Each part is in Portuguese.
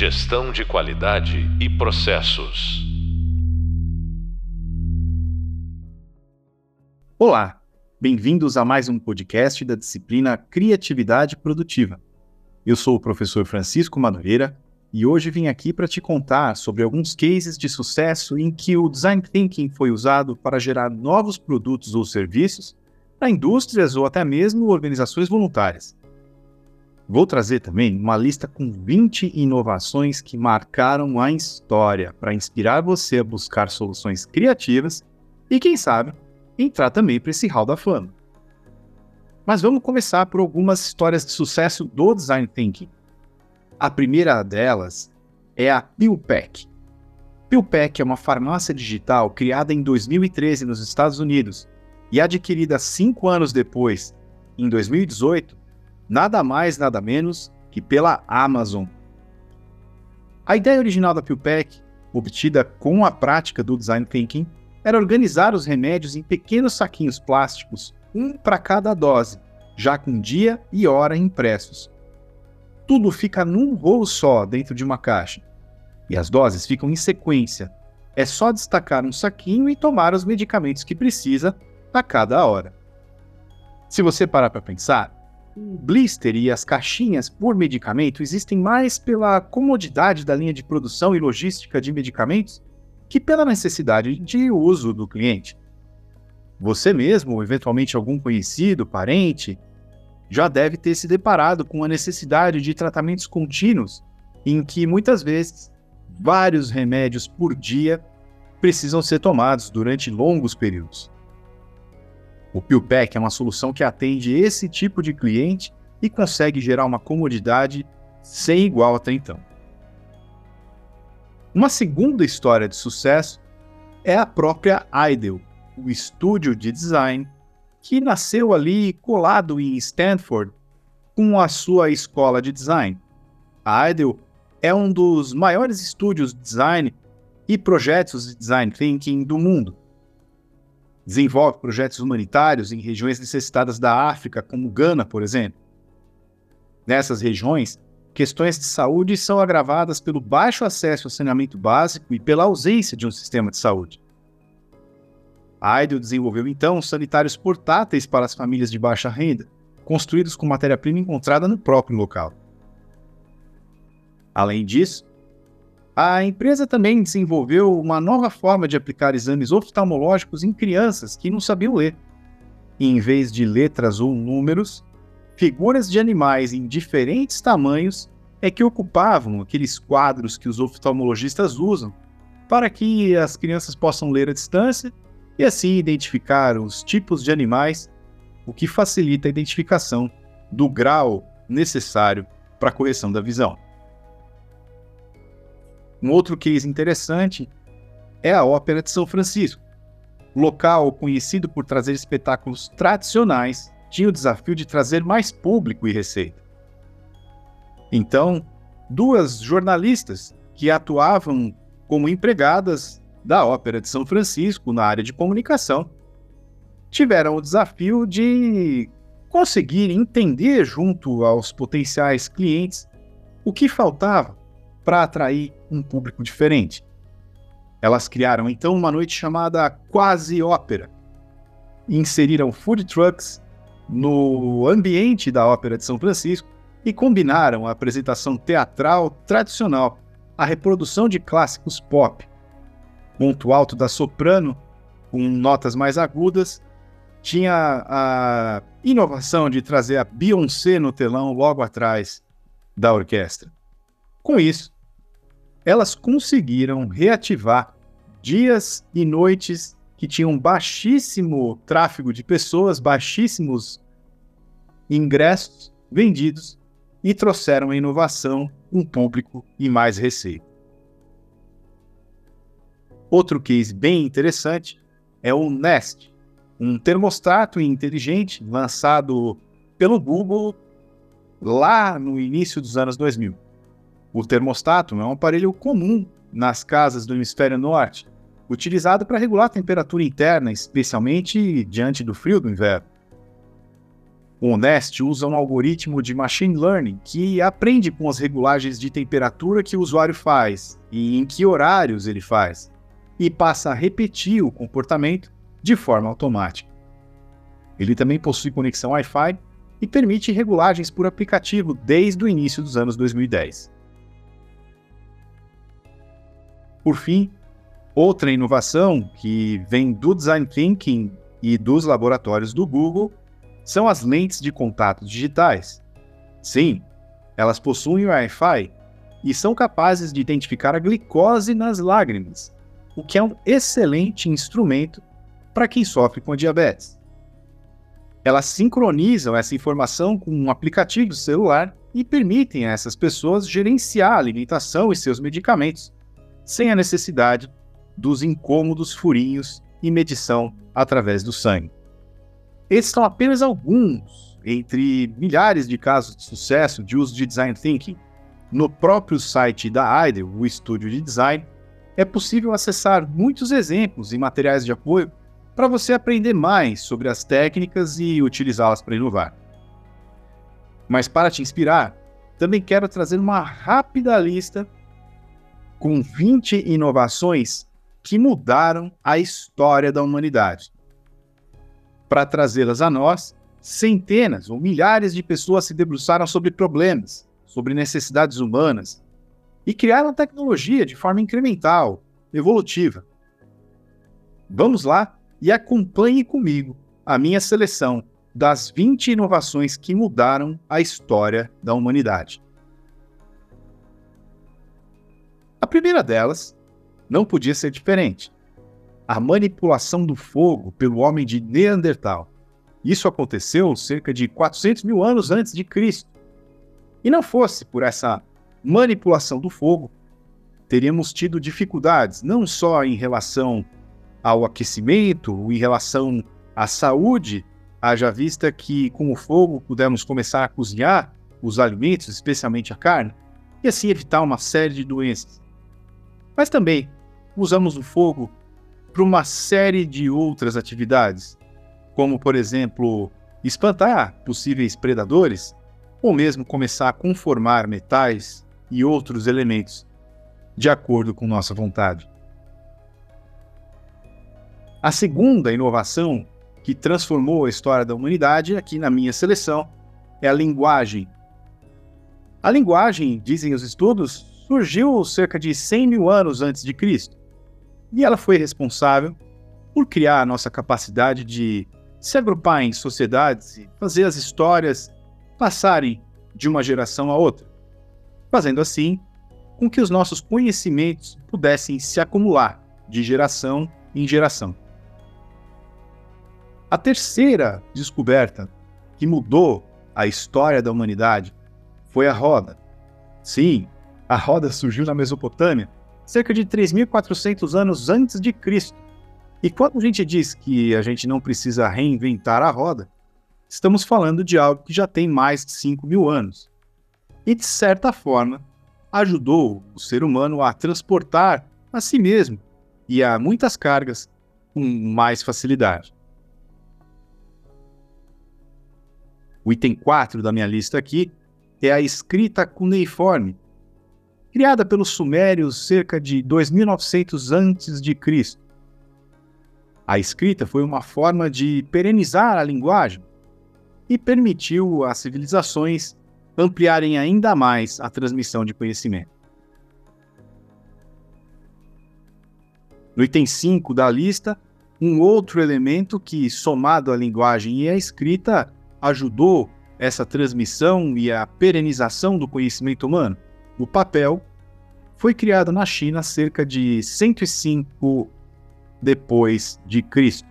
Gestão de qualidade e processos. Olá, bem-vindos a mais um podcast da disciplina Criatividade Produtiva. Eu sou o professor Francisco Madureira e hoje vim aqui para te contar sobre alguns cases de sucesso em que o design thinking foi usado para gerar novos produtos ou serviços para indústrias ou até mesmo organizações voluntárias. Vou trazer também uma lista com 20 inovações que marcaram a história para inspirar você a buscar soluções criativas e, quem sabe, entrar também para esse hall da fama. Mas vamos começar por algumas histórias de sucesso do design thinking. A primeira delas é a PillPack. PillPack é uma farmácia digital criada em 2013 nos Estados Unidos e adquirida cinco anos depois, em 2018, nada mais, nada menos que pela Amazon. A ideia original da PillPack, obtida com a prática do design thinking, era organizar os remédios em pequenos saquinhos plásticos, um para cada dose, já com dia e hora impressos. Tudo fica num rolo só dentro de uma caixa. E as doses ficam em sequência. É só destacar um saquinho e tomar os medicamentos que precisa a cada hora. Se você parar para pensar, o blister e as caixinhas por medicamento existem mais pela comodidade da linha de produção e logística de medicamentos que pela necessidade de uso do cliente. Você mesmo, ou eventualmente algum conhecido, parente, já deve ter se deparado com a necessidade de tratamentos contínuos, em que muitas vezes vários remédios por dia precisam ser tomados durante longos períodos. O PillPack é uma solução que atende esse tipo de cliente e consegue gerar uma comodidade sem igual até então. Uma segunda história de sucesso é a própria Idle, o estúdio de design que nasceu ali colado em Stanford com a sua escola de design. A Idle é um dos maiores estúdios de design e projetos de design thinking do mundo desenvolve projetos humanitários em regiões necessitadas da África, como Gana, por exemplo. Nessas regiões, questões de saúde são agravadas pelo baixo acesso ao saneamento básico e pela ausência de um sistema de saúde. A AIDEL desenvolveu então sanitários portáteis para as famílias de baixa renda, construídos com matéria-prima encontrada no próprio local. Além disso, a empresa também desenvolveu uma nova forma de aplicar exames oftalmológicos em crianças que não sabiam ler. Em vez de letras ou números, figuras de animais em diferentes tamanhos é que ocupavam aqueles quadros que os oftalmologistas usam para que as crianças possam ler à distância e assim identificar os tipos de animais, o que facilita a identificação do grau necessário para a correção da visão. Um outro case interessante é a Ópera de São Francisco. Local conhecido por trazer espetáculos tradicionais, tinha o desafio de trazer mais público e receita. Então, duas jornalistas que atuavam como empregadas da Ópera de São Francisco na área de comunicação tiveram o desafio de conseguir entender junto aos potenciais clientes o que faltava para atrair um público diferente. Elas criaram então uma noite chamada Quase Ópera. Inseriram food trucks no ambiente da Ópera de São Francisco e combinaram a apresentação teatral tradicional, a reprodução de clássicos pop, ponto alto da soprano com notas mais agudas, tinha a inovação de trazer a Beyoncé no telão logo atrás da orquestra. Com isso, elas conseguiram reativar dias e noites que tinham baixíssimo tráfego de pessoas, baixíssimos ingressos vendidos e trouxeram a inovação, um público e mais receita. Outro case bem interessante é o Nest, um termostato inteligente lançado pelo Google lá no início dos anos 2000. O termostato é um aparelho comum nas casas do hemisfério norte, utilizado para regular a temperatura interna, especialmente diante do frio do inverno. O Nest usa um algoritmo de machine learning que aprende com as regulagens de temperatura que o usuário faz e em que horários ele faz, e passa a repetir o comportamento de forma automática. Ele também possui conexão Wi-Fi e permite regulagens por aplicativo desde o início dos anos 2010. Por fim, outra inovação que vem do design thinking e dos laboratórios do Google são as lentes de contato digitais. Sim, elas possuem Wi-Fi e são capazes de identificar a glicose nas lágrimas, o que é um excelente instrumento para quem sofre com diabetes. Elas sincronizam essa informação com um aplicativo celular e permitem a essas pessoas gerenciar a alimentação e seus medicamentos, sem a necessidade dos incômodos furinhos e medição através do sangue. Esses são apenas alguns entre milhares de casos de sucesso de uso de design thinking. No próprio site da IDEL, o estúdio de design, é possível acessar muitos exemplos e materiais de apoio para você aprender mais sobre as técnicas e utilizá-las para inovar. Mas para te inspirar, também quero trazer uma rápida lista com 20 inovações que mudaram a história da humanidade para trazê-las a nós, centenas ou milhares de pessoas se debruçaram sobre problemas, sobre necessidades humanas e criaram tecnologia de forma incremental, evolutiva. Vamos lá e acompanhe comigo a minha seleção das 20 inovações que mudaram a história da humanidade. Primeira delas não podia ser diferente a manipulação do fogo pelo homem de Neandertal. Isso aconteceu cerca de 400 mil anos antes de Cristo. E não fosse por essa manipulação do fogo, teríamos tido dificuldades não só em relação ao aquecimento, em relação à saúde, haja vista que com o fogo pudemos começar a cozinhar os alimentos, especialmente a carne, e assim evitar uma série de doenças. Mas também usamos o fogo para uma série de outras atividades, como, por exemplo, espantar possíveis predadores, ou mesmo começar a conformar metais e outros elementos de acordo com nossa vontade. A segunda inovação que transformou a história da humanidade, aqui na minha seleção, é a linguagem. A linguagem, dizem os estudos, surgiu cerca de 100 mil anos antes de Cristo. E ela foi responsável por criar a nossa capacidade de se agrupar em sociedades e fazer as histórias passarem de uma geração a outra, fazendo assim com que os nossos conhecimentos pudessem se acumular de geração em geração. A terceira descoberta que mudou a história da humanidade foi a roda. Sim, a roda surgiu na Mesopotâmia cerca de 3.400 anos antes de Cristo. E quando a gente diz que a gente não precisa reinventar a roda, estamos falando de algo que já tem mais de 5 mil anos. E, de certa forma, ajudou o ser humano a transportar a si mesmo e a muitas cargas com mais facilidade. O item 4 da minha lista aqui é a escrita cuneiforme, criada pelos sumérios cerca de 2900 a.C. A escrita foi uma forma de perenizar a linguagem e permitiu às civilizações ampliarem ainda mais a transmissão de conhecimento. No item 5 da lista, um outro elemento que, somado à linguagem e à escrita, ajudou essa transmissão e a perenização do conhecimento humano, o papel foi criado na China cerca de 105 depois de Cristo.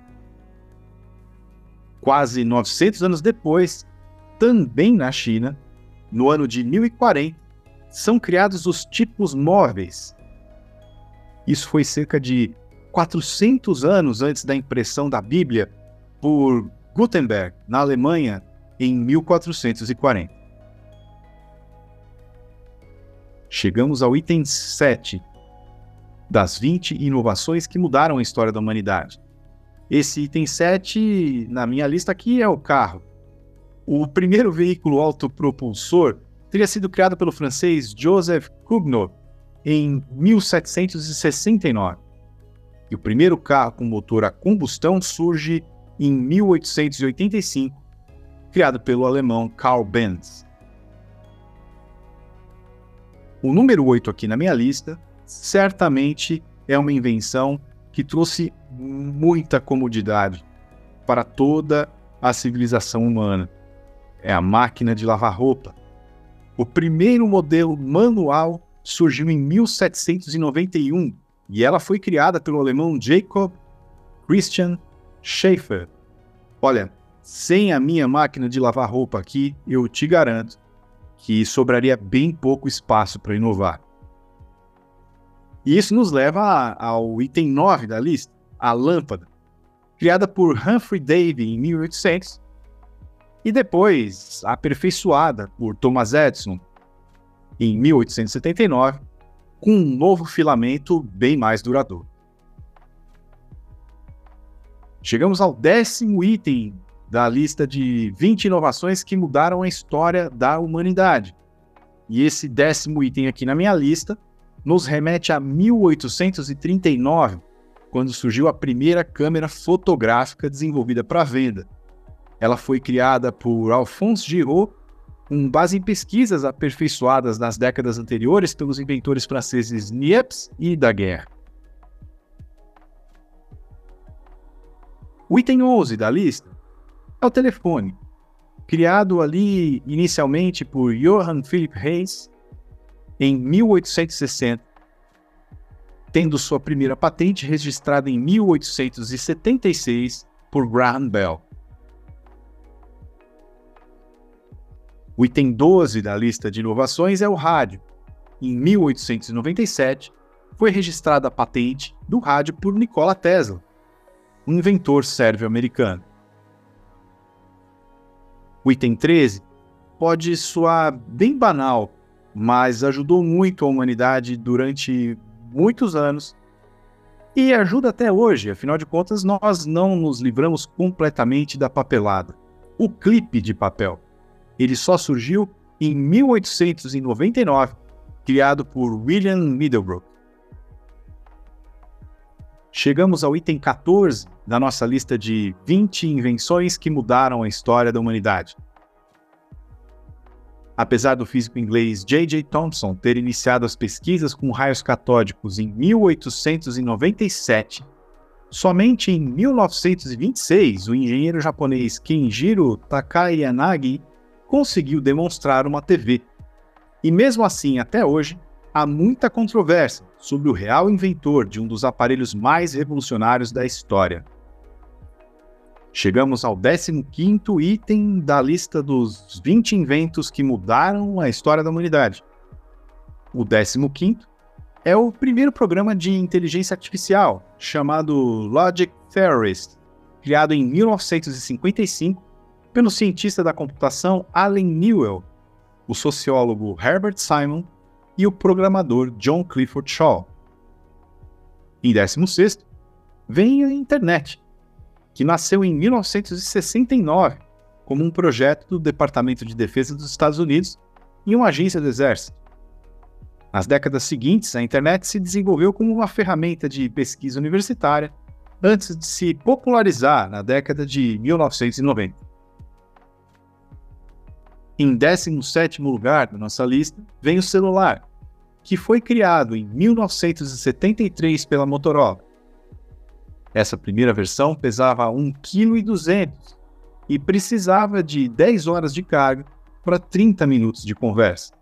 Quase 900 anos depois, também na China, no ano de 1040, são criados os tipos móveis. Isso foi cerca de 400 anos antes da impressão da Bíblia por Gutenberg, na Alemanha, em 1440. Chegamos ao item 7 das 20 inovações que mudaram a história da humanidade. Esse item 7, na minha lista aqui, é o carro. O primeiro veículo autopropulsor teria sido criado pelo francês Joseph Cugnot em 1769. E o primeiro carro com motor a combustão surge em 1885, criado pelo alemão Karl Benz. O número 8 aqui na minha lista certamente é uma invenção que trouxe muita comodidade para toda a civilização humana. É a máquina de lavar roupa. O primeiro modelo manual surgiu em 1791 e ela foi criada pelo alemão Jacob Christian Schaefer. Olha, sem a minha máquina de lavar roupa aqui, eu te garanto que sobraria bem pouco espaço para inovar. E isso nos leva ao item 9 da lista, a lâmpada, criada por Humphrey Davy em 1800 e depois aperfeiçoada por Thomas Edison em 1879, com um novo filamento bem mais duradouro. Chegamos ao décimo item da lista de 20 inovações que mudaram a história da humanidade. E esse décimo item aqui na minha lista nos remete a 1839, quando surgiu a primeira câmera fotográfica desenvolvida para venda. Ela foi criada por Alphonse Giraud, com base em pesquisas aperfeiçoadas nas décadas anteriores pelos inventores franceses Niepce e Daguerre. O item 11 da lista é o telefone, criado ali inicialmente por Johann Philipp Reis em 1860, tendo sua primeira patente registrada em 1876 por Graham Bell. O item 12 da lista de inovações é o rádio. Em 1897, foi registrada a patente do rádio por Nikola Tesla, um inventor sérvio-americano. O item 13 pode soar bem banal, mas ajudou muito a humanidade durante muitos anos e ajuda até hoje, afinal de contas, nós não nos livramos completamente da papelada. O clipe de papel. Ele só surgiu em 1899, criado por William Middlebrook. Chegamos ao item 14 da nossa lista de 20 invenções que mudaram a história da humanidade. Apesar do físico inglês J.J. Thomson ter iniciado as pesquisas com raios catódicos em 1897, somente em 1926 o engenheiro japonês Kenjiro Takayanagi conseguiu demonstrar uma TV. E mesmo assim, até hoje, há muita controvérsia sobre o real inventor de um dos aparelhos mais revolucionários da história. Chegamos ao 15º item da lista dos 20 inventos que mudaram a história da humanidade. O 15º é o primeiro programa de inteligência artificial, chamado Logic Theorist, criado em 1955 pelo cientista da computação Allen Newell, o sociólogo Herbert Simon e o programador John Clifford Shaw. Em 16, vem a internet, que nasceu em 1969 como um projeto do Departamento de Defesa dos Estados Unidos e uma agência do Exército. Nas décadas seguintes, a internet se desenvolveu como uma ferramenta de pesquisa universitária antes de se popularizar na década de 1990. Em 17º lugar da nossa lista vem o celular, que foi criado em 1973 pela Motorola. Essa primeira versão pesava 1,2 kg e precisava de 10 horas de carga para 30 minutos de conversa.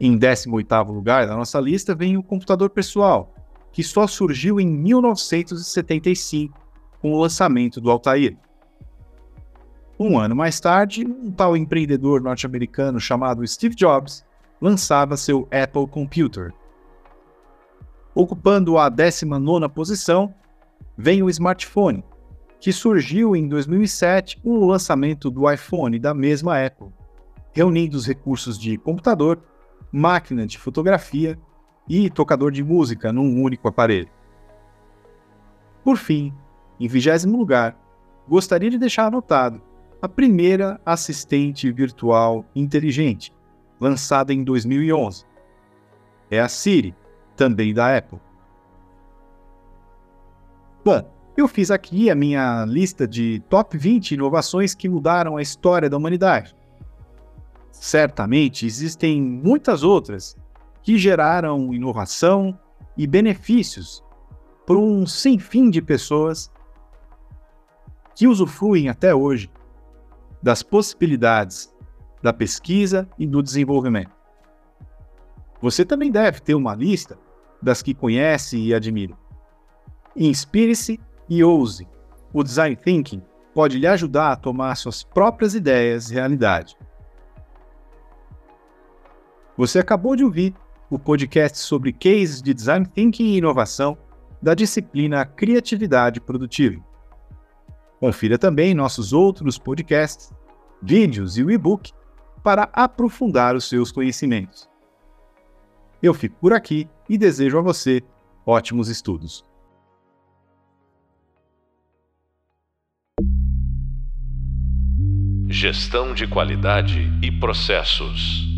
Em 18º lugar da nossa lista vem o computador pessoal, que só surgiu em 1975 com o lançamento do Altair. Um ano mais tarde, um tal empreendedor norte-americano chamado Steve Jobs lançava seu Apple Computer. Ocupando a 19ª posição, vem o smartphone, que surgiu em 2007 com o lançamento do iPhone da mesma Apple, reunindo os recursos de computador, máquina de fotografia e tocador de música num único aparelho. Por fim, em vigésimo lugar, gostaria de deixar anotado a primeira assistente virtual inteligente, lançada em 2011. É a Siri, também da Apple. Bom, eu fiz aqui a minha lista de top 20 inovações que mudaram a história da humanidade. Certamente existem muitas outras que geraram inovação e benefícios para um sem fim de pessoas que usufruem até hoje das possibilidades da pesquisa e do desenvolvimento. Você também deve ter uma lista das que conhece e admira. Inspire-se e ouse. O design thinking pode lhe ajudar a tomar suas próprias ideias realidade. Você acabou de ouvir o podcast sobre cases de design thinking e inovação da disciplina Criatividade Produtiva. Confira também nossos outros podcasts, vídeos e o e-book para aprofundar os seus conhecimentos. Eu fico por aqui e desejo a você ótimos estudos. Gestão de qualidade e processos.